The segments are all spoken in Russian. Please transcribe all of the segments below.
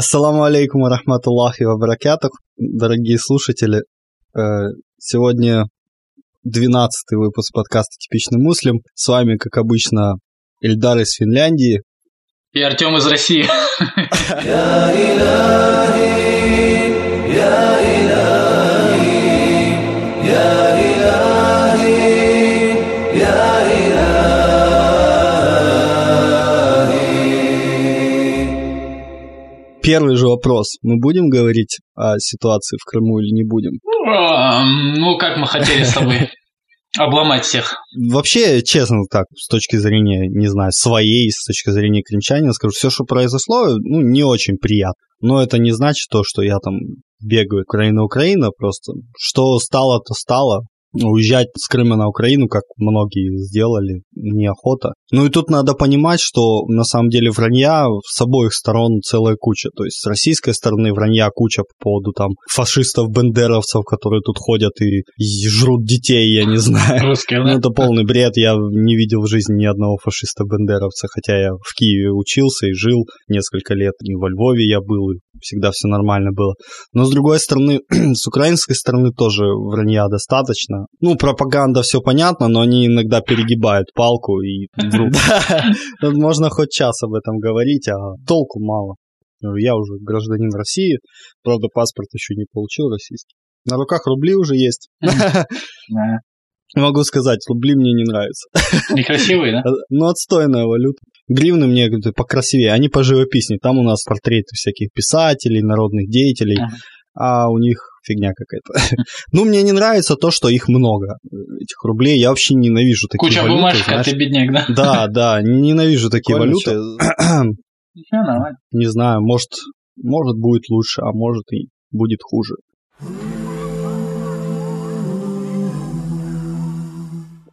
Ассаламу алейкум ва рахматуллахи ва баракатух, дорогие слушатели. Э, сегодня 12 выпуск подкаста «Типичный муслим». С вами, как обычно, Эльдар из Финляндии. И Артем из России. Первый же вопрос. Мы будем говорить о ситуации в Крыму или не будем? Ну, как мы хотели с тобой обломать всех. Вообще, честно так, с точки зрения, не знаю, своей, с точки зрения крымчанина, скажу, все, что произошло, ну, не очень приятно. Но это не значит то, что я там бегаю Украина-Украина, просто что стало, то стало уезжать с Крыма на Украину, как многие сделали, неохота. Ну и тут надо понимать, что на самом деле вранья с обоих сторон целая куча. То есть с российской стороны вранья куча по поводу там фашистов-бендеровцев, которые тут ходят и, жрут детей, я не знаю. Русские, Ну это полный бред. Я не видел в жизни ни одного фашиста-бендеровца, хотя я в Киеве учился и жил несколько лет. И во Львове я был, и всегда все нормально было. Но с другой стороны, с украинской стороны тоже вранья достаточно. Ну, пропаганда все понятно, но они иногда перегибают палку и. Можно хоть час об этом говорить, а толку мало. Я уже гражданин России, правда, паспорт еще не получил российский. На руках рубли уже есть. Могу сказать, рубли мне не нравятся. Некрасивые, да? Ну, отстойная валюта. Гривны мне говорят, покрасивее, они поживописнее. Там у нас портреты всяких писателей, народных деятелей, Ага. А у них фигня какая-то. Ну, мне не нравится то, что их много, этих рублей. Я вообще ненавижу такие Куча валюты, бумажек, а знаешь. ты бедняк, да? Да, да, ненавижу такие валюты. Ничего, нормально. Не знаю, может, может будет лучше, а может и будет хуже.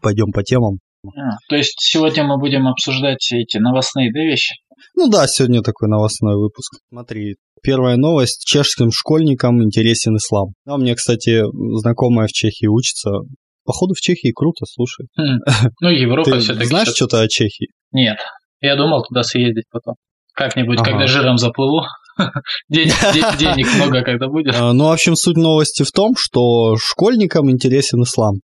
Пойдем по темам. А, То есть сегодня мы будем обсуждать эти новостные да, вещи? Ну да, сегодня такой новостной выпуск. Смотри, первая новость. Чешским школьникам интересен ислам. А меня, кстати, знакомая в Чехии учится. Походу в Чехии круто, слушай. Хм. Ну, Европа Ты все-таки. знаешь что-то о Чехии? Нет. Я думал туда съездить потом. Как-нибудь, Ага. когда жиром заплыву. Денег, де- денег много когда будет. А, Ну, в общем, суть новости в том, что школьникам интересен ислам.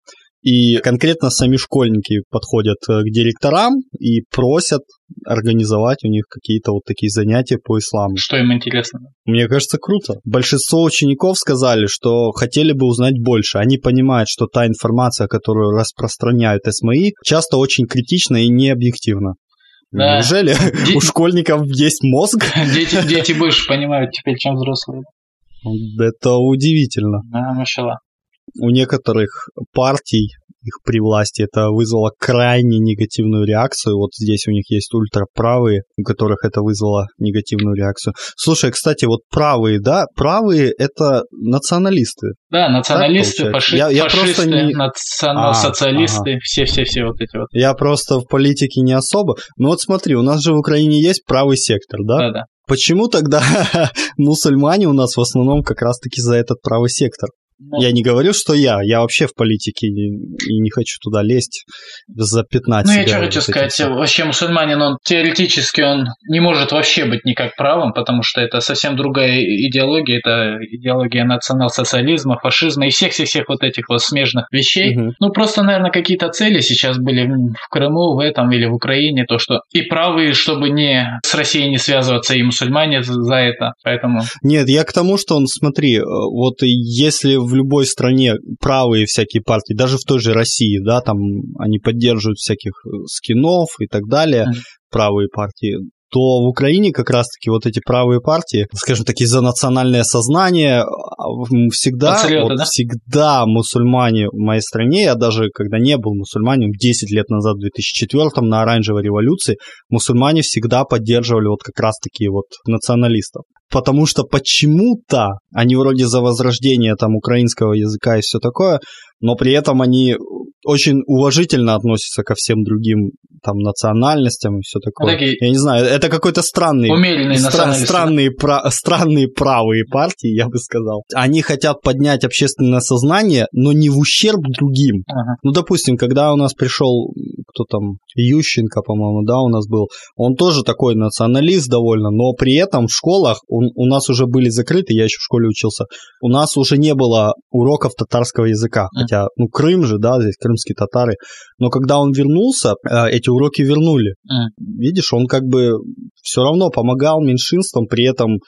И конкретно сами школьники подходят э, к директорам и просят организовать у них какие-то вот такие занятия по исламу. Что им интересно? Мне кажется, круто. Большинство учеников сказали, что хотели бы узнать больше. Они понимают, что та информация, которую распространяют СМИ, часто очень критична и необъективна. Да. Неужели Ди- у школьников есть мозг? Дети, дети больше понимают теперь, чем взрослые. Это удивительно. Да, машала. У некоторых партий, их при власти, это вызвало крайне негативную реакцию. Вот здесь у них есть ультраправые, у которых это вызвало негативную реакцию. Слушай, кстати, вот правые, да, правые это националисты. Да, националисты, Так фаши-? Я- я фашисты, просто не- национал-социалисты, все-все-все вот эти вот. Я просто в политике не особо. Но вот смотри, у нас же в Украине есть правый сектор, да? Да-да. Почему тогда мусульмане у нас в основном как раз-таки за этот правый сектор? Ну, Я не говорю, что я. Я вообще в политике и не хочу туда лезть, запятнать Ну, себя. я что хочу сказать, вообще мусульманин, он теоретически он не может вообще быть никак правым, потому что это совсем другая идеология, это идеология национал-социализма, фашизма и всех-всех-всех вот этих вот смежных вещей. Мгм. Ну, просто, наверное, какие-то цели сейчас были в Крыму, в этом или в Украине, то, что и правые, чтобы не с Россией не связываться, и мусульмане за за это, поэтому... Нет, я к тому, что он, смотри, э, вот если в любой стране правые всякие партии, даже в той же России, да, там они поддерживают всяких э, скинов и так далее, Мгм. правые партии, то в Украине как раз-таки вот эти правые партии, скажем так, за национальное сознание а, всегда, Патриоты, вот да? всегда мусульмане в моей стране, я даже когда не был мусульманином, 10 лет назад, в 2004 на оранжевой революции, мусульмане всегда поддерживали вот как раз-таки вот националистов. Потому что почему-то они вроде за возрождение там украинского языка и все такое, но при этом они очень уважительно относятся ко всем другим там национальностям и все такое. такие Я не знаю, это какой-то странный Стра- странные, пра- странные правые партии, я бы сказал. Они хотят поднять общественное сознание, но не в ущерб другим. Ага. Ну, допустим, когда у нас пришел кто там, Ющенко, по-моему, да, у нас был. Он тоже такой националист довольно, но при этом в школах у, у нас уже были закрыты, я еще в школе учился, у нас уже не было уроков татарского языка, mm. Хотя, ну, Крым же, да, здесь крымские татары, но когда он вернулся, э, эти уроки вернули. Mm. Видишь, он как бы все равно помогал меньшинствам, при этом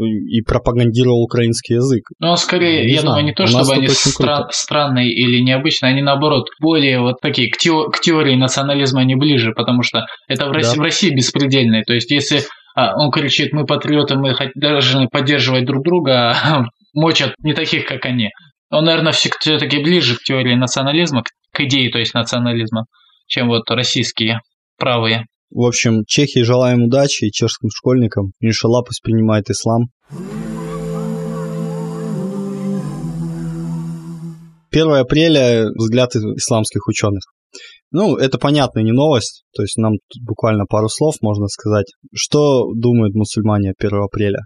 и пропагандировал украинский язык. Ну, скорее, не я знаю. думаю, не то, чтобы они стра- странные или необычные, они наоборот более вот такие к, тео- к теории национализма они ближе, потому что это в России, да. в России беспредельное. То есть, если а, он кричит, мы патриоты, мы должны поддерживать друг друга, а мочат не таких, как они. Он, наверное, все-таки ближе к теории национализма, к идее, то есть национализма, чем вот российские правые. В общем, Чехии желаем удачи и чешским школьникам. Иншалла пусть принимает ислам. 1 апреля взгляд исламских ученых. Ну, это понятно, не новость, то есть нам тут буквально пару слов можно сказать. Что думают мусульмане 1 апреля?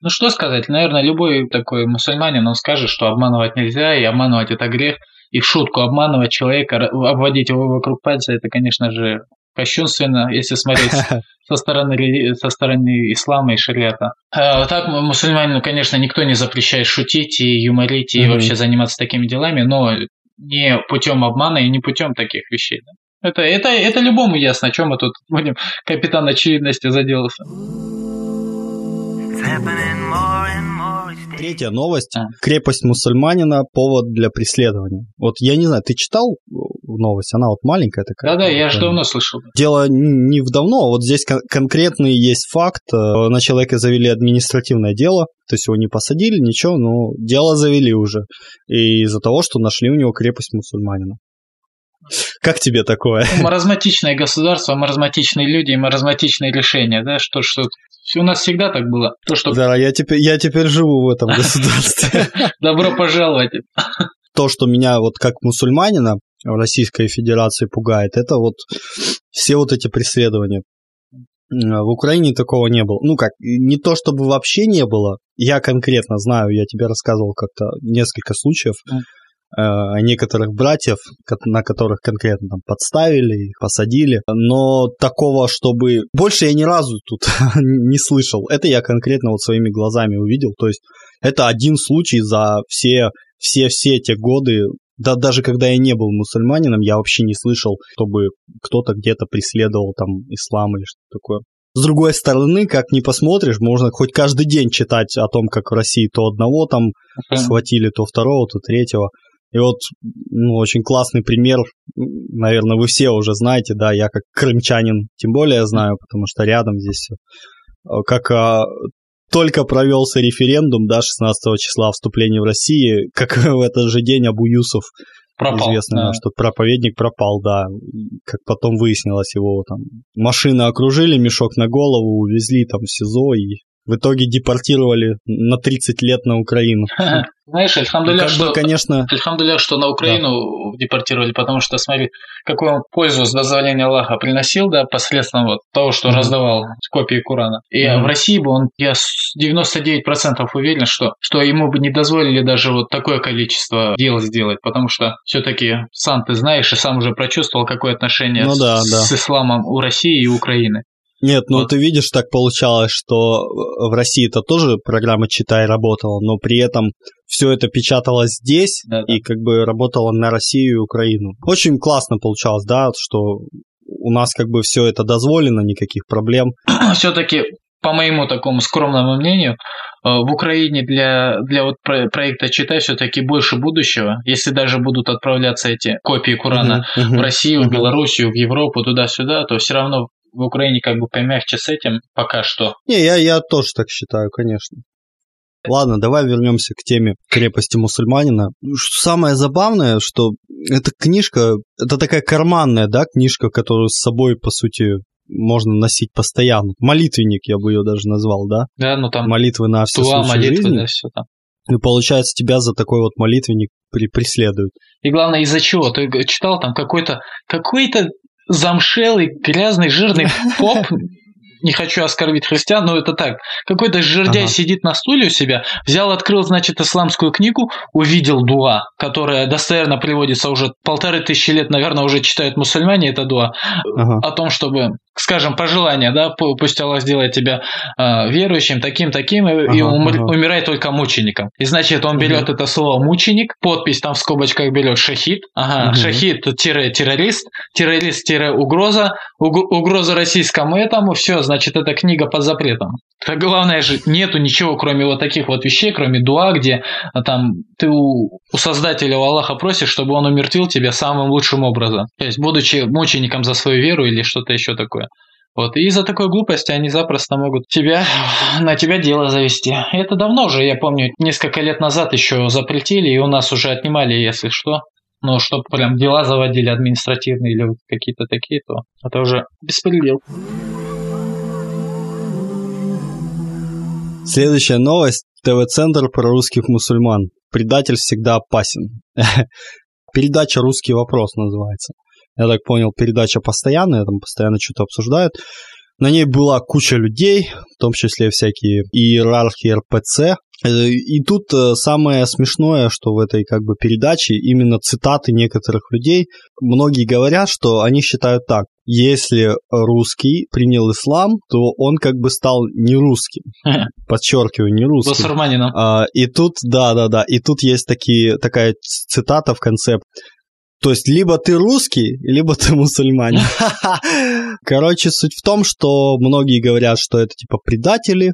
Ну, что сказать, наверное, любой такой мусульманин, он скажет, что обманывать нельзя, и обманывать это грех, и в шутку обманывать человека, обводить его вокруг пальца, это, конечно же, кощунственно, если смотреть со стороны, со стороны ислама и шариата. А так, мусульманину, конечно, никто не запрещает шутить и юморить и mm-hmm. вообще заниматься такими делами, но не путем обмана и не путем таких вещей. Да. Это, это, это любому ясно, о чем мы тут будем капитан очевидности заделался. Третья новость. А. Крепость мусульманина – повод для преследования. Вот я не знаю, ты читал новость? Она вот маленькая такая. Да-да, я же давно слышал. Дело не в давно, вот здесь кон- конкретный есть факт. Э, на человека завели административное дело, то есть его не посадили, ничего, но дело завели уже. И из-за того, что нашли у него крепость мусульманина. Как тебе такое? Маразматичное государство, маразматичные люди и маразматичные решения, да, что, что у нас всегда так было. То, что... Да, я теперь, я теперь живу в этом государстве. Добро пожаловать. То, что меня вот как мусульманина в Российской Федерации пугает, это вот все вот эти преследования. В Украине такого не было. Ну как, не то чтобы вообще не было. Я конкретно знаю, я тебе рассказывал как-то несколько случаев. Э, некоторых братьев, на которых конкретно там подставили, их посадили. Но такого, чтобы... Больше я ни разу тут не слышал. Это я конкретно вот своими глазами увидел. То есть это один случай за все все-все те годы, да даже когда я не был мусульманином, я вообще не слышал, чтобы кто-то где-то преследовал там ислам или что-то такое. С другой стороны, как не посмотришь, можно хоть каждый день читать о том, как в России то одного там uh-huh. схватили, то второго, то третьего. И вот ну, очень классный пример, наверное, вы все уже знаете, да, я как крымчанин тем более знаю, потому что рядом здесь все. Как а, только провелся референдум, да, 16 числа вступления в России, как в этот же день Абу Юсов, пропал, известно, да. что проповедник пропал, да, как потом выяснилось, его там машины окружили, мешок на голову, увезли там в СИЗО и в итоге депортировали на 30 лет на Украину. Знаешь, Альхамдуля, что, бы, конечно... Альхамдуля, что на Украину да. депортировали, потому что, смотри, какую он пользу с дозволения Аллаха приносил, да, посредством вот того, что mm-hmm. раздавал копии Курана. И mm-hmm. в России бы он, я 99% уверен, что, что ему бы не дозволили даже вот такое количество дел сделать, потому что все-таки сам ты знаешь и сам уже прочувствовал, какое отношение ну, с, да, да. с исламом у России и Украины. Нет, ну вот. ты видишь, так получалось, что в России это тоже программа «Читай» работала, но при этом все это печаталось здесь да, да. и как бы работало на Россию и Украину. Очень классно получалось, да, что у нас как бы все это дозволено, никаких проблем. Все-таки, по моему такому скромному мнению, э, в Украине для, для вот проекта «Читай» все-таки больше будущего. Если даже будут отправляться эти копии Курана uh-huh, uh-huh, в Россию, uh-huh. в Белоруссию, в Европу, туда-сюда, то все равно в Украине как бы помягче с этим пока что. Не, я, я тоже так считаю, конечно. Ладно, давай вернемся к теме крепости мусульманина. Самое забавное, что эта книжка, это такая карманная, да, книжка, которую с собой, по сути, можно носить постоянно. Молитвенник, я бы ее даже назвал, да? Да, ну там молитвы на все туа, молитвы, жизни. Да, все там. И получается, тебя за такой вот молитвенник при преследуют. И главное, из-за чего? Ты читал там какой-то какой-то замшелый, грязный, жирный поп не хочу оскорбить христиан, но это так. Какой-то жердяй ага. сидит на стуле у себя, взял, открыл, значит, исламскую книгу, увидел дуа, которая достоверно приводится уже полторы тысячи лет, наверное, уже читают мусульмане это дуа, ага. о том, чтобы скажем, пожелание, да, пусть Аллах сделает тебя э, верующим, таким, таким, ага, и умр, ага. умирай только мучеником. И значит, он берет ага. это слово мученик, подпись там в скобочках берет шахид, ага, ага. шахид-террорист, террорист-угроза, угроза российскому этому, все, значит, эта книга под запретом. Так главное же, нету ничего, кроме вот таких вот вещей, кроме дуа, где а, там ты у, у Создателя, у Аллаха просишь, чтобы он умертвил тебя самым лучшим образом. То есть, будучи мучеником за свою веру или что-то еще такое. Вот, и из-за такой глупости они запросто могут тебя, на тебя дело завести. Это давно уже, я помню, несколько лет назад еще запретили, и у нас уже отнимали, если что. Но чтобы прям дела заводили административные или какие-то такие, то это уже беспредел. Следующая новость. ТВ-центр про русских мусульман. Предатель всегда опасен. Передача «Русский вопрос» называется я так понял, передача постоянная, там постоянно что-то обсуждают. На ней была куча людей, в том числе всякие иерархи РПЦ. Э, и тут э, самое смешное, что в этой как бы передаче именно цитаты некоторых людей. Многие говорят, что они считают так. Если русский принял ислам, то он как бы стал не русским. Подчеркиваю, не русским. Басурманином. А, и тут, да, да, да, и тут есть такие, такая цитата в конце. То есть либо ты русский, либо ты мусульманин. Короче, суть в том, что многие говорят, что это типа предатели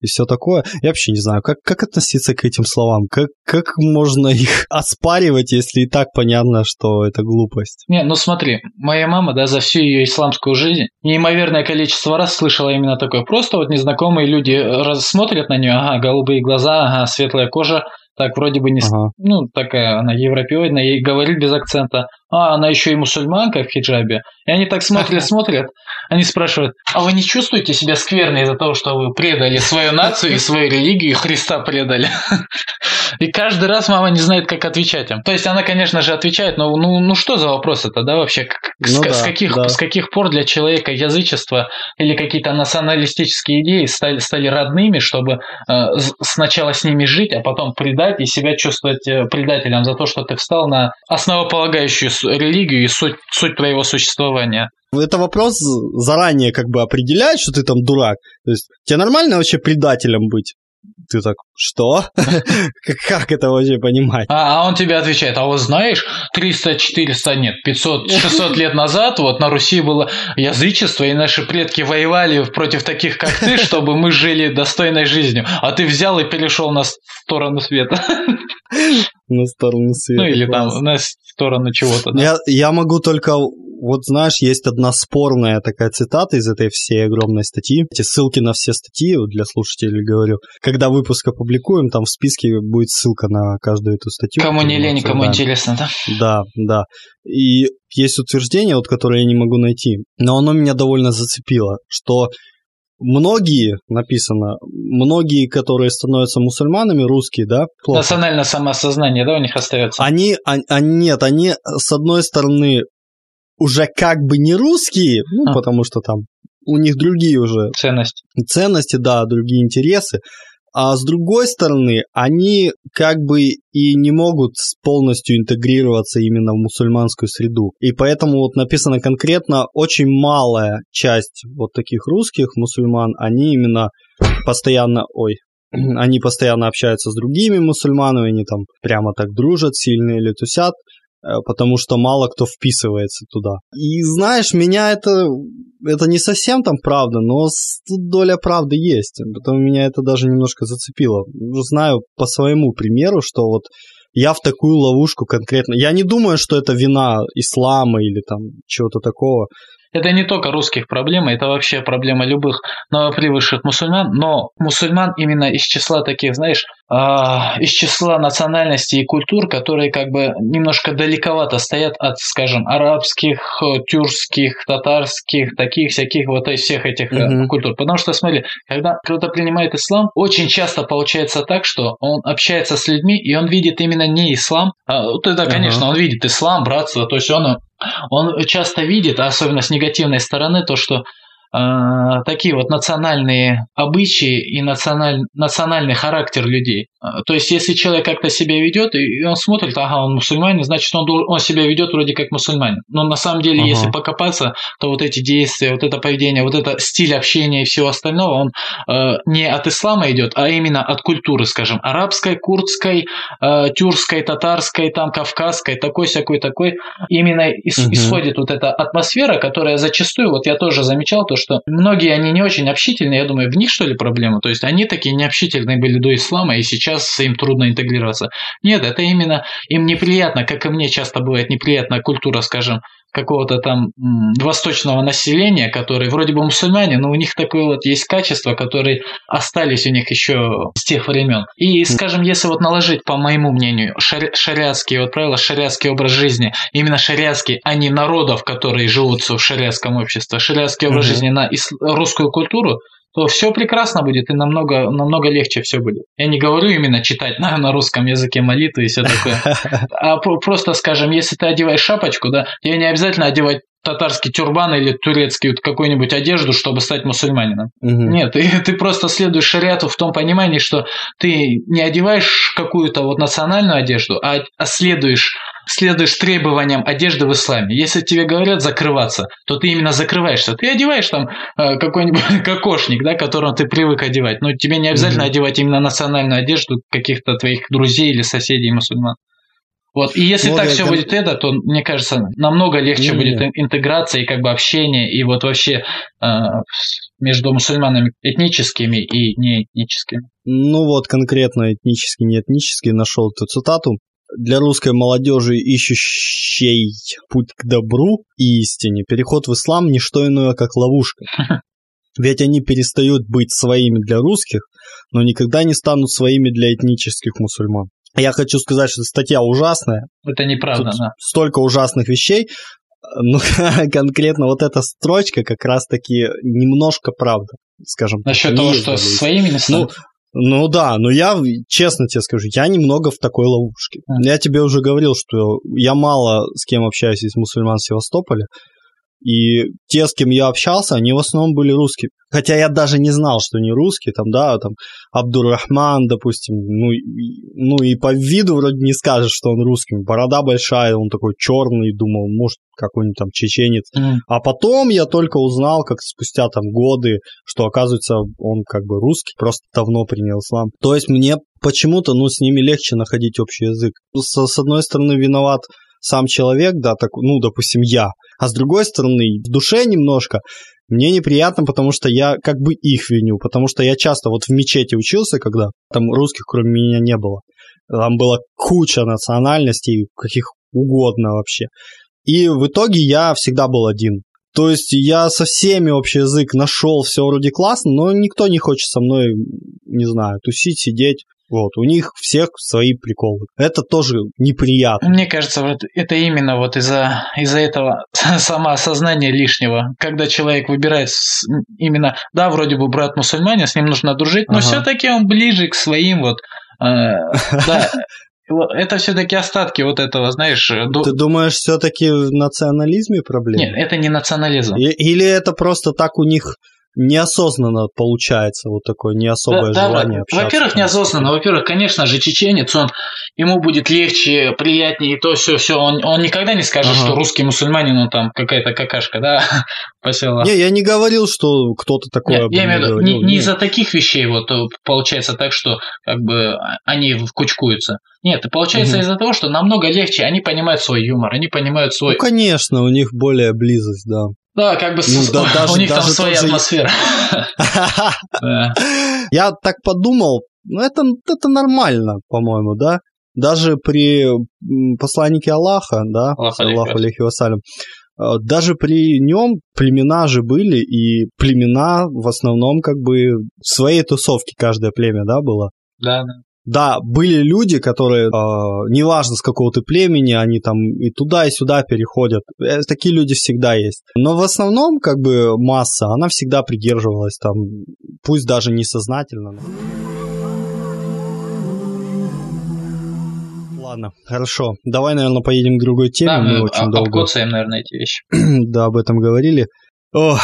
и все такое. Я вообще не знаю, как, как относиться к этим словам. Как, как можно их оспаривать, если и так понятно, что это глупость? Не, ну смотри, моя мама, да, за всю ее исламскую жизнь неимоверное количество раз слышала именно такое. Просто вот незнакомые люди смотрят на нее, ага, голубые глаза, ага, светлая кожа, так вроде бы не... Ага. Ну, такая она европеоидная, и говорит без акцента. А, она еще и мусульманка в хиджабе. И они так смотрят, смотрят. Они спрашивают, а вы не чувствуете себя скверно из-за того, что вы предали свою нацию и свою религию, и Христа предали? И каждый раз мама не знает, как отвечать им. То есть она, конечно же, отвечает, но ну, ну что за вопрос это, да, вообще? С, ну, да, с, каких, да. с каких пор для человека язычество или какие-то националистические идеи стали, стали родными, чтобы э, сначала с ними жить, а потом предать и себя чувствовать э, предателем за то, что ты встал на основополагающую религию и суть, суть твоего существования. Это вопрос заранее как бы определяет, что ты там дурак. То есть тебе нормально вообще предателем быть? Ты так, что? Как это вообще понимать? А, а он тебе отвечает, а вот знаешь, 300, 400, нет, 500, 600 лет назад вот на Руси было язычество, и наши предки воевали против таких, как ты, чтобы мы жили достойной жизнью. А ты взял и перешел на сторону света. На сторону света. Ну или там на сторону чего-то. Я, я могу только вот знаешь, есть одна спорная такая цитата из этой всей огромной статьи. Эти ссылки на все статьи, для слушателей говорю, когда выпуск опубликуем, там в списке будет ссылка на каждую эту статью. Кому не лень, кому интересно, да? Да, да. И есть утверждение, вот, которое я не могу найти, но оно меня довольно зацепило, что многие, написано, многие, которые становятся мусульманами, русские, да? Плохо. Национальное самосознание, да, у них остается? Они, а, а, нет, они, с одной стороны, уже как бы не русские, ну, а. потому что там у них другие уже ценности. Ценности, да, другие интересы. А с другой стороны, они как бы и не могут полностью интегрироваться именно в мусульманскую среду. И поэтому вот написано конкретно, очень малая часть вот таких русских мусульман, они именно постоянно, ой, они постоянно общаются с другими мусульманами, они там прямо так дружат сильно или тусят. Э, потому что мало кто вписывается туда. И знаешь, меня это, это не совсем там правда, но тут доля правды есть. Потом меня это даже немножко зацепило. Знаю по своему примеру, что вот я в такую ловушку конкретно... Я не думаю, что это вина ислама или там чего-то такого. Это не только русских проблема, это вообще проблема любых новопривыкших мусульман, но мусульман именно из числа таких, знаешь, э, из числа национальностей и культур, которые как бы немножко далековато стоят от, скажем, арабских, тюркских, татарских, таких всяких вот всех этих mm-hmm. культур. Потому что, смотри, когда кто-то принимает ислам, очень часто получается так, что он общается с людьми, и он видит именно не ислам, а, тогда, конечно, mm-hmm. он видит ислам, братство, то есть он он часто видит, особенно с негативной стороны, то, что такие вот национальные обычаи и националь, национальный характер людей. Э, то есть, если человек как-то себя ведет, и он смотрит, ага, он мусульманин, значит, он, он себя ведет вроде как мусульманин. Но на самом деле, ага. если покопаться, то вот эти действия, вот это поведение, вот это стиль общения и всего остального, он э, не от ислама идет, а именно от культуры, скажем, арабской, курдской, э, тюркской, татарской, там, кавказской, такой, всякой, такой. Именно ис- угу. исходит вот эта атмосфера, которая зачастую, вот я тоже замечал то, что многие, они не очень общительные, я думаю, в них что ли проблема? То есть они такие необщительные были до ислама, и сейчас им трудно интегрироваться. Нет, это именно им неприятно, как и мне часто бывает неприятна культура, скажем, какого-то там восточного населения, которые вроде бы мусульмане, но у них такое вот есть качество, которые остались у них еще с тех времен. И, скажем, если вот наложить, по моему мнению, шари- шариатские вот правила, шариатский образ жизни, именно шариатский, а не народов, которые живут в шариатском обществе, шариатский образ mm-hmm. жизни на русскую культуру, то все прекрасно будет и намного, намного легче все будет. Я не говорю именно читать на, на русском языке молитвы и все такое. А просто, скажем, если ты одеваешь шапочку, да, тебе не обязательно одевать татарский тюрбан или турецкий вот какую-нибудь одежду, чтобы стать мусульманином. Угу. Нет, ты, ты просто следуешь шариату в том понимании, что ты не одеваешь какую-то вот национальную одежду, а, а следуешь следуешь требованиям одежды в исламе. Если тебе говорят закрываться, то ты именно закрываешься. Ты одеваешь там э, какой-нибудь кокошник, да, которым ты привык одевать. Но тебе не обязательно mm-hmm. одевать именно национальную одежду каких-то твоих друзей или соседей мусульман. Вот. И если ну, так все будет это, то, мне кажется, намного легче не, будет не. интеграция и как бы общение, и вот вообще э, между мусульманами этническими и неэтническими. Ну вот конкретно этнический, неэтнический нашел эту цитату для русской молодежи, ищущей путь к добру и истине, переход в ислам – не что иное, как ловушка. Ведь они перестают быть своими для русских, но никогда не станут своими для этнических мусульман. Я хочу сказать, что статья ужасная. Это неправда, Тут да. Столько ужасных вещей. Ну, конкретно вот эта строчка как раз-таки немножко правда, скажем. Насчет того, что своими не. Ну, ну да, но я, честно тебе скажу, я немного в такой ловушке. Я тебе уже говорил, что я мало с кем общаюсь из мусульман Севастополя, и те, с кем я общался, они в основном были русские. Хотя я даже не знал, что они русские, там, да, там, Абдуррахман, допустим, ну, ну и по виду вроде не скажешь, что он русский. Борода большая, он такой черный, думал, может, какой-нибудь там чеченец. Mm. А потом я только узнал, как спустя там годы, что оказывается он как бы русский, просто давно принял ислам. То есть мне почему-то, ну, с ними легче находить общий язык. С, с одной стороны, виноват сам человек, да, так, ну, допустим, я. А с другой стороны, в душе немножко мне неприятно, потому что я как бы их виню, потому что я часто вот в мечети учился, когда там русских кроме меня не было. Там была куча национальностей, каких угодно вообще. И в итоге я всегда был один. То есть я со всеми общий язык нашел, все вроде классно, но никто не хочет со мной, не знаю, тусить, сидеть. Вот, у них всех свои приколы. Это тоже неприятно. Мне кажется, вот это именно вот из-за из этого самоосознания лишнего, когда человек выбирает именно, да, вроде бы брат мусульманин, с ним нужно дружить, но ага. все-таки он ближе к своим вот э, да, это все-таки остатки вот этого, знаешь... Ты думаешь, все-таки в национализме проблема? Нет, это не национализм. Или это просто так у них неосознанно получается вот такое не особое да, желание да, общаться. Во-первых, неосознанно. Во-первых, конечно же, чеченец, он ему будет легче, приятнее, и то все, все. Он, он никогда не скажет, ага. что русский мусульманин, он там какая-то какашка, да, посела. Не, я не говорил, что кто-то такое Нет, Я имею в виду, не, не из-за таких вещей вот э, получается так, что как бы они кучкуются. Нет, получается угу. из-за того, что намного легче, они понимают свой юмор, они понимают свой... Ну, конечно, у них более близость, да. Да, как бы ну, с... да, даже, у них даже там своя атмосфера. Я так подумал, ну это, это нормально, по-моему, да? Даже при посланнике Аллаха, да, Аллаху алейхи вассалям, э, даже при нем племена же были, и племена в основном как бы в своей тусовке каждое племя, да, было? Да, да. Да, были люди, которые, э, неважно с какого ты племени, они там и туда, и сюда переходят. Э, такие люди всегда есть. Но в основном, как бы, масса, она всегда придерживалась там, пусть даже несознательно. Ладно, хорошо. Давай, наверное, поедем к другой теме. Да, мы, мы очень долго... наверное, эти вещи. да, об этом говорили. Ох,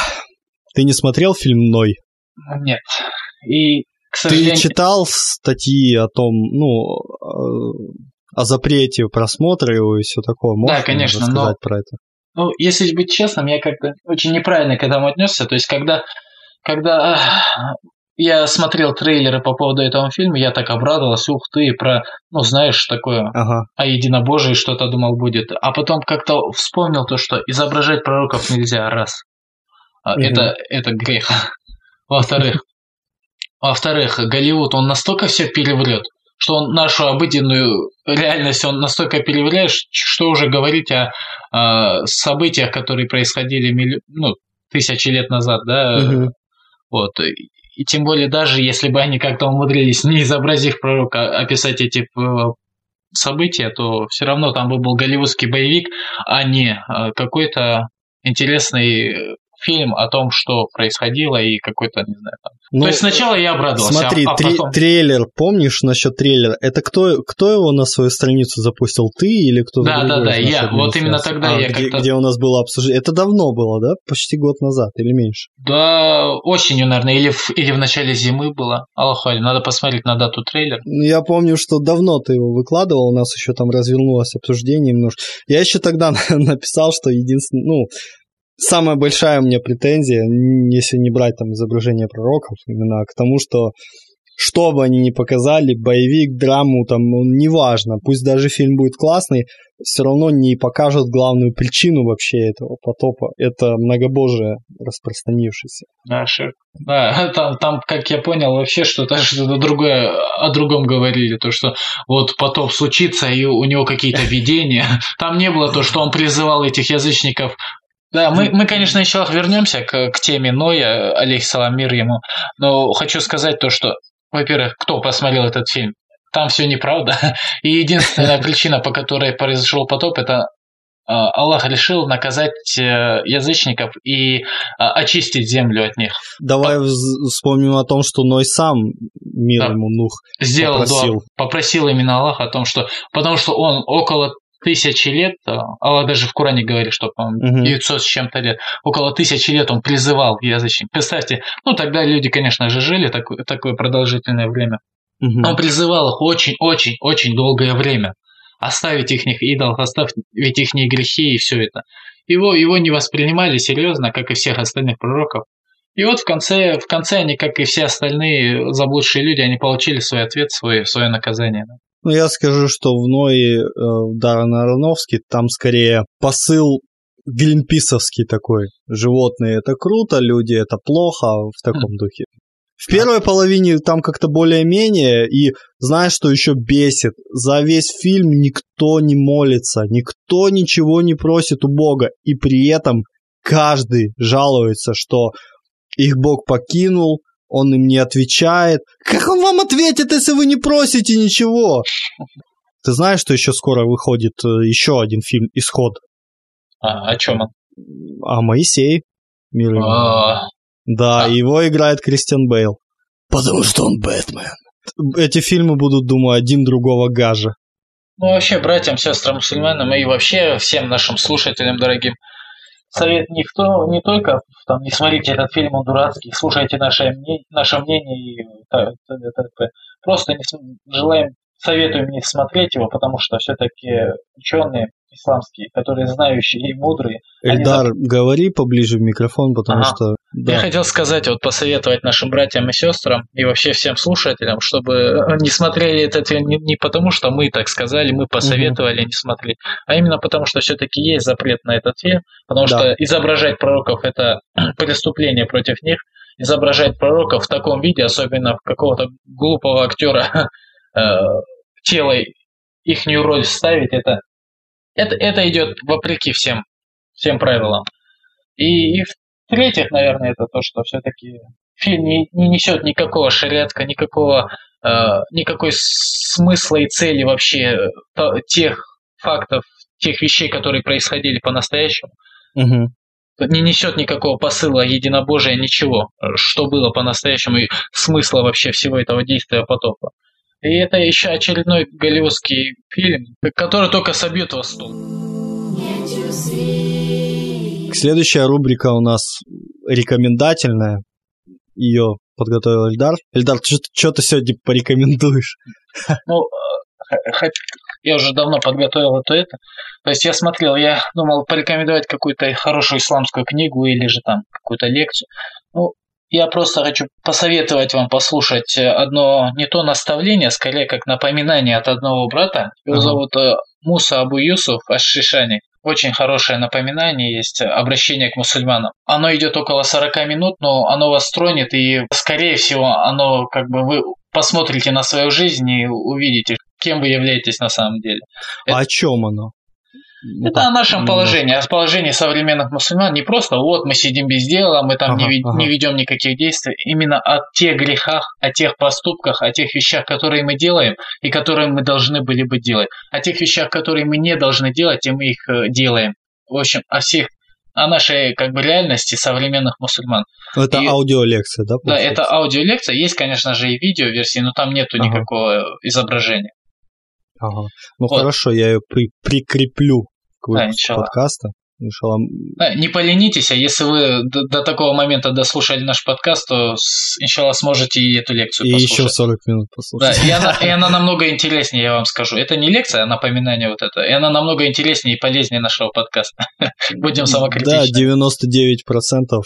Ты не смотрел фильм «Ной»? Нет. И, сожалению... Ты читал статьи о том, ну, о запрете просмотра его и все такое? Можешь да, конечно, рассказать но... про это? Ну, если быть честным, я как-то очень неправильно к этому отнесся. То есть, когда, когда я смотрел трейлеры по поводу этого фильма, я так обрадовался, ух ты, про, ну, знаешь, такое ага. о единобожии что-то думал будет. А потом как-то вспомнил то, что изображать пророков нельзя, раз. Угу. Это, это грех. Во-вторых, во-вторых, Голливуд, он настолько все переврет, что он нашу обыденную реальность он настолько перевряет, что уже говорить о, о событиях, которые происходили милли... ну, тысячи лет назад, да, угу. вот. И тем более даже если бы они как-то умудрились, не изобразив пророка, описать эти э, события, то все равно там бы был голливудский боевик, а не э, какой-то интересный фильм о том, что происходило и какой-то, не знаю, там. Ну, То есть сначала я обрадовался, Смотри, а, а потом... трейлер, помнишь насчет трейлера? Это кто, кто его на свою страницу запустил? Ты или кто-то Да, да, да, я. Вот именно тогда А, я где, как-то... где у нас было обсуждение. Это давно было, да? Почти год назад или меньше? Да, осенью, наверное, или в, или в начале зимы было. Аллаху алим, надо посмотреть на дату трейлер. Ну, я помню, что давно ты его выкладывал, у нас еще там развернулось обсуждение немножко. Я еще тогда написал, что единственное, ну, самая большая у меня претензия, если не брать там изображение пророков, именно к тому, что что бы они ни показали, боевик, драму, там, ну, неважно, пусть даже фильм будет классный, все равно не покажут главную причину вообще этого потопа. Это многобожие распространившееся. Да. Да, там, там, как я понял, вообще что-то что другое о другом говорили. То, что вот потоп случится, и у него какие-то видения. Там не было то, что он призывал этих язычников да, мы, мы, конечно, еще вернемся к, к теме Ноя, Олег Саламир ему, но хочу сказать то, что, во-первых, кто посмотрел этот фильм, там все неправда, и единственная причина, по которой произошел потоп, это Аллах решил наказать э, язычников и очистить землю от них. Давай По... вспомним о том, что Ной сам мир да. ему Нух сделал, попросил. Да, попросил именно Аллаха о том, что потому что он около тысячи лет, Аллах даже в Коране говорит, что, по-моему, 900 с чем-то лет, около тысячи лет он призывал язычник. Представьте, ну тогда люди, конечно же, жили такое, такое продолжительное время. Угу. Он призывал их очень-очень-очень долгое время. Оставить их идолов, оставить их грехи и все это. Его, его не воспринимали серьезно, как и всех остальных пророков. И вот в конце, в конце они, как и все остальные заблудшие люди, они получили свой ответ, свое, свое наказание. Ну, я скажу, что в Ное э, Даррена Аронофски там скорее посыл гринписовский такой. Животные это круто, люди это плохо, в таком духе. В первой половине там как-то более-менее, и знаешь, что еще бесит? За весь фильм никто не молится, никто ничего не просит у Бога, и при этом каждый жалуется, что их Бог покинул, он им не отвечает. Как он вам ответит, если вы не просите ничего? Ты знаешь, что еще скоро выходит э, еще один фильм «Исход»? А, о чем он? А Моисей. Мир а. Да, его играет Кристиан Бейл. Потому что он Бэтмен. Эти фильмы будут, думаю, один другого гажа. Ну, вообще, братьям, сестрам, мусульманам и вообще всем нашим слушателям дорогим, совет никто, не только там, не смотрите этот фильм, он дурацкий, слушайте наше, наше мнение и так, так, так, просто не, желаем, советуем не смотреть его, потому что все-таки ученые исламские, которые знающие и мудрые. Эльдар, за... говори поближе в микрофон, потому ага. что... Да. Я хотел сказать, вот посоветовать нашим братьям и сестрам и вообще всем слушателям, чтобы не смотрели этот фильм не, не потому, что мы так сказали, мы посоветовали угу. не смотреть, а именно потому, что все-таки есть запрет на этот фильм, потому да. что изображать пророков это преступление против них, изображать пророков в таком виде, особенно в какого-то глупого актера э, тело ихнюю роль ставить, это это, это идет вопреки всем, всем правилам. И, и в-третьих, наверное, это то, что все-таки фильм не, не несет никакого шариатка, никакого, э, никакой смысла и цели вообще то, тех фактов, тех вещей, которые происходили по-настоящему. Угу. Не несет никакого посыла единобожия, ничего, что было по-настоящему, и смысла вообще всего этого действия потопа. И это еще очередной голливудский фильм, который только собьет вас с толку. Следующая рубрика у нас рекомендательная. Ее подготовил Эльдар. Эльдар, что ты сегодня порекомендуешь? Ну, э, я уже давно подготовил это это. То есть я смотрел, я думал порекомендовать какую-то хорошую исламскую книгу или же там какую-то лекцию. Ну, я просто хочу посоветовать вам послушать одно не то наставление, скорее как напоминание от одного брата. Его ага. зовут э, Муса Абу Юсуф Аш-Шишани. Очень хорошее напоминание есть, обращение к мусульманам. Оно идет около 40 минут, но оно вас тронет, и, скорее всего, оно как бы вы посмотрите на свою жизнь и увидите, кем вы являетесь на самом деле. А Это... о чем оно? Ну, это о нашем положении, о положении современных мусульман. Не просто вот мы сидим без дела, мы там ага, не, ага. не ведем никаких действий. Именно о тех грехах, о тех поступках, о тех вещах, которые мы делаем и которые мы должны были бы делать. О тех вещах, которые мы не должны делать, и мы их э, делаем. В общем, о всех о нашей как бы реальности современных мусульман. Это и, аудиолекция, да? Получается? Да, это аудиолекция. Есть, конечно же, и видеоверсии, но там нету ага. никакого изображения. Ага. Ну вот. хорошо, я ее при прикреплю к выпуску да, подкаста. Иншалла. Не поленитесь, а если вы до, до такого момента дослушали наш подкаст, то, иншалла, сможете и эту лекцию и послушать. И еще 40 минут послушать. Да, и она, и она намного интереснее, я вам скажу. Это не лекция, а напоминание вот это. И она намного интереснее и полезнее нашего подкаста. Будем самокритичны. Да, 99%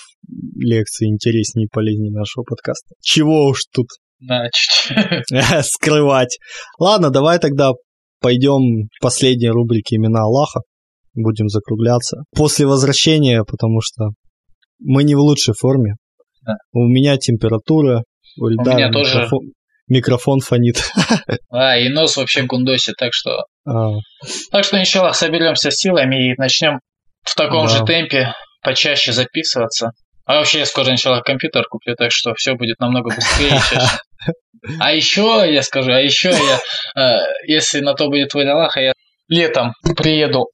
лекций интереснее и полезнее нашего подкаста. Чего уж тут да, скрывать. Ладно, давай тогда пойдем к последней рубрике «Имена Аллаха» будем закругляться. После возвращения, потому что мы не в лучшей форме. Да. У меня температура, у Ильдара у меня микрофон, тоже... микрофон фонит. А, и нос вообще гундосит, так что... А. Так что, иншаллах, соберемся силами и начнем в таком да. же темпе почаще записываться. А вообще я скоро иншаллах компьютер куплю, так что все будет намного быстрее чаще. А еще я скажу, а еще я, э, если на то будет воля Аллаха, я летом приеду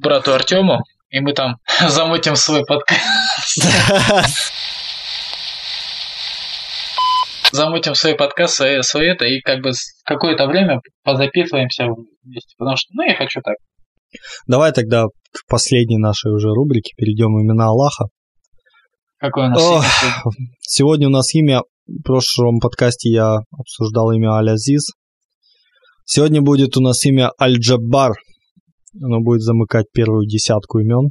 брату Артему, и мы там замутим свой подкаст. Замутим свой подкаст, свое, свое это, и как бы какое-то время позаписываемся вместе, потому что, ну, я хочу так. Давай тогда к последней нашей уже рубрике перейдем имена Аллаха. Какое у нас имя? Сегодня у нас имя, в прошлом подкасте я обсуждал имя Аль-Азиз. Сегодня будет у нас имя Аль-Джаббар. Оно будет замыкать первую десятку имен.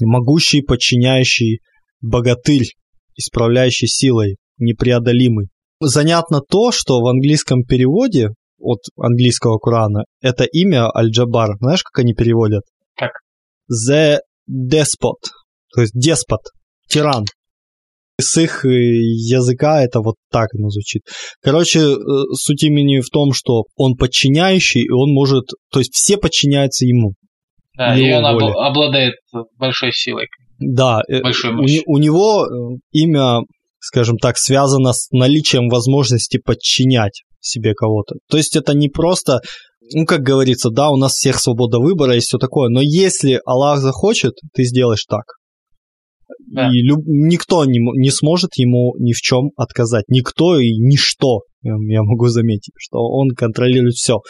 Могущий, подчиняющий, богатырь, исправляющий силой, непреодолимый. Занятно то, что в английском переводе от английского Корана это имя Аль-Джабар. Знаешь, как они переводят? Как? The Despot, то есть деспот, тиран с их э, языка это вот так оно звучит. Короче, э, суть имени в том, что он подчиняющий, и он может... То есть все подчиняются ему. Да, и он воле. обладает большой силой. Да, э, большой у, у него имя, скажем так, связано с наличием возможности подчинять себе кого-то. То есть это не просто, ну, как говорится, да, у нас всех свобода выбора и все такое, но если Аллах захочет, ты сделаешь так. Да. И люб... никто не, не сможет ему ни в чем отказать. Никто и ничто, я могу заметить, что он контролирует все.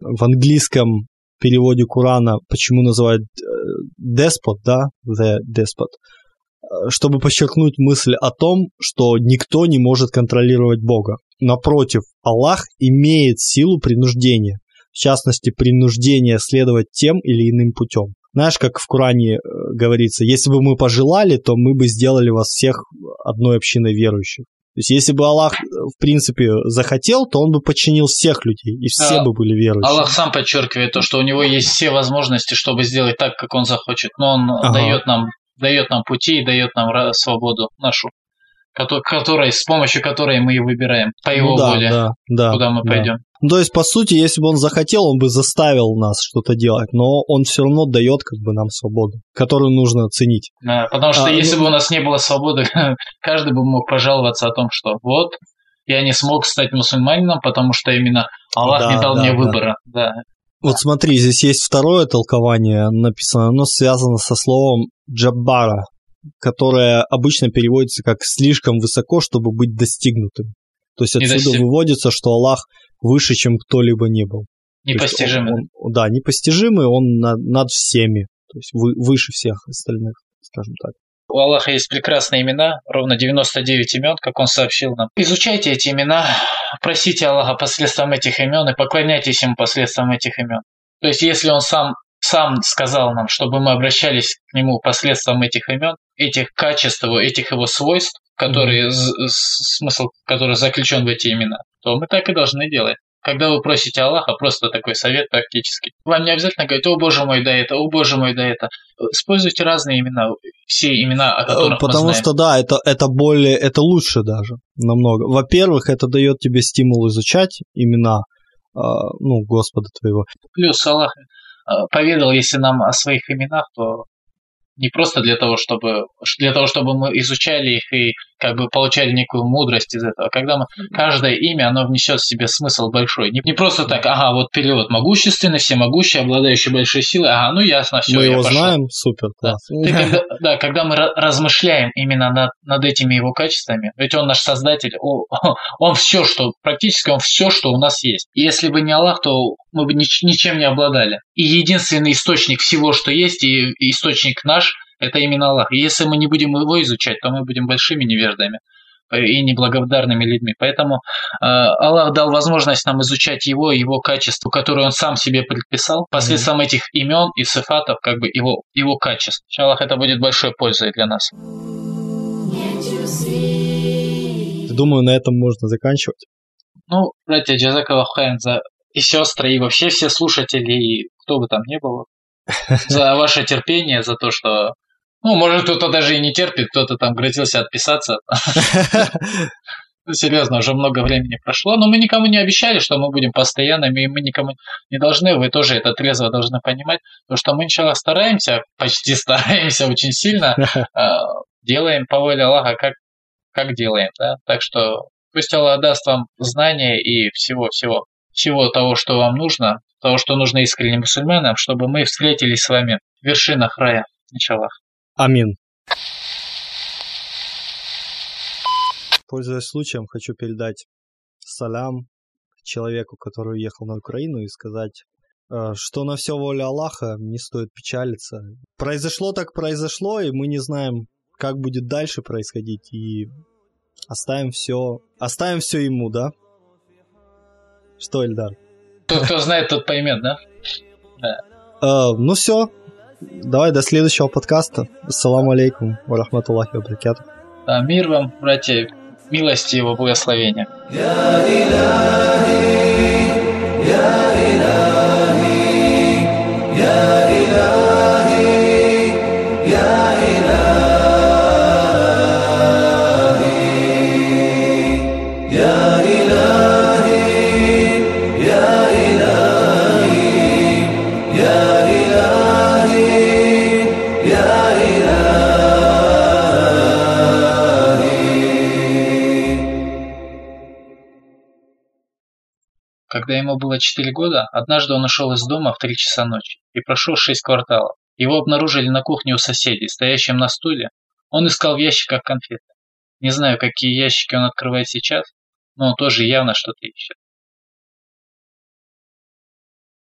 В английском переводе Курана почему называют деспот, да, the despot, чтобы подчеркнуть мысль о том, что никто не может контролировать Бога. Напротив, Аллах имеет силу принуждения, в частности, принуждения следовать тем или иным путем. Знаешь, как в Коране э, говорится, если бы мы пожелали, то мы бы сделали вас всех одной общиной верующих. То есть, если бы Аллах, э, в принципе, захотел, то он бы подчинил всех людей, и все а, бы были верующими. Аллах сам подчеркивает то, что у него есть все возможности, чтобы сделать так, как он захочет. Но он ага. дает, нам, дает нам пути и дает нам свободу нашу, которой, с помощью которой мы и выбираем по его ну, да, воле, да, да, куда мы да. пойдем. Ну, то есть, по сути, если бы он захотел, он бы заставил нас что-то делать, но он все равно дает как бы нам свободу, которую нужно ценить. Да, потому что а, если ну... бы у нас не было свободы, каждый бы мог пожаловаться о том, что вот, я не смог стать мусульманином, потому что именно Аллах да, не дал да, мне выбора. Да. Да. Вот смотри, здесь есть второе толкование написано, оно связано со словом джаббара, которое обычно переводится как слишком высоко, чтобы быть достигнутым. То есть отсюда достиг... выводится, что Аллах выше, чем кто-либо не был. Непостижимый. Он, он, да, непостижимый, он над, над всеми, то есть вы, выше всех остальных, скажем так. У Аллаха есть прекрасные имена, ровно 99 имен, как он сообщил нам. Изучайте эти имена, просите Аллаха посредством этих имен и поклоняйтесь ему посредством этих имен. То есть, если он сам сам сказал нам, чтобы мы обращались к нему посредством этих имен, этих качеств, этих его свойств, которые, mm-hmm. смысл который заключен в эти имена, то мы так и должны делать. Когда вы просите Аллаха, просто такой совет практически. Вам не обязательно говорить, о боже мой, да это, о боже мой, да это. Используйте разные имена, все имена, о которых Потому мы знаем. что да, это, это более, это лучше даже намного. Во-первых, это дает тебе стимул изучать имена, э, ну, Господа твоего. Плюс Аллах э, поведал, если нам о своих именах, то не просто для того, чтобы для того, чтобы мы изучали их и как бы получали некую мудрость из этого. Когда мы каждое имя, оно внесет в себе смысл большой. Не, не просто так, ага, вот перевод могущественный, всемогущий, обладающий большой силой, ага, ну ясно, все. Мы я его пошел. знаем, супер, класс. Да. Ты, когда, да, когда мы размышляем именно над, над этими его качествами, ведь он наш создатель, он, он все, что практически он все, что у нас есть. И если бы не Аллах, то мы бы нич, ничем не обладали. И единственный источник всего, что есть, и источник наш, это именно Аллах. И если мы не будем его изучать, то мы будем большими невеждами и неблагодарными людьми. Поэтому э, Аллах дал возможность нам изучать его, его качества, которые он сам себе предписал, посредством mm-hmm. этих имен и сифатов, как бы его, его качеств. Аллах это будет большой пользой для нас. Думаю, на этом можно заканчивать. Ну, братья, джазакаллаху за и сестры, и вообще все слушатели, и кто бы там ни был, за ваше терпение, за то, что ну, может, кто-то даже и не терпит, кто-то там грозился отписаться. Серьезно, уже много времени прошло, но мы никому не обещали, что мы будем постоянными, и мы никому не должны, вы тоже это трезво должны понимать, потому что мы, иншаллах, стараемся, почти стараемся очень сильно, а, делаем по воле Аллаха, как, как делаем, да, так что пусть Аллах даст вам знания и всего-всего, всего того, что вам нужно, того, что нужно искренним мусульманам, чтобы мы встретились с вами в вершинах рая, иншаллах. Амин. Пользуясь случаем, хочу передать салям человеку, который уехал на Украину, и сказать, э, что на все воля Аллаха, не стоит печалиться. Произошло так произошло, и мы не знаем, как будет дальше происходить, и оставим все, оставим все ему, да? Что, Эльдар? Кто, кто знает, тот поймет, да? Да. Uh, ну все, Давай до следующего подкаста. Ассаламу алейкум рахматуллахи ва баракату. Мир вам, братья, милости его благословения. Когда ему было 4 года, однажды он ушел из дома в 3 часа ночи и прошел 6 кварталов. Его обнаружили на кухне у соседей, стоящим на стуле. Он искал в ящиках конфеты. Не знаю, какие ящики он открывает сейчас, но он тоже явно что-то ищет.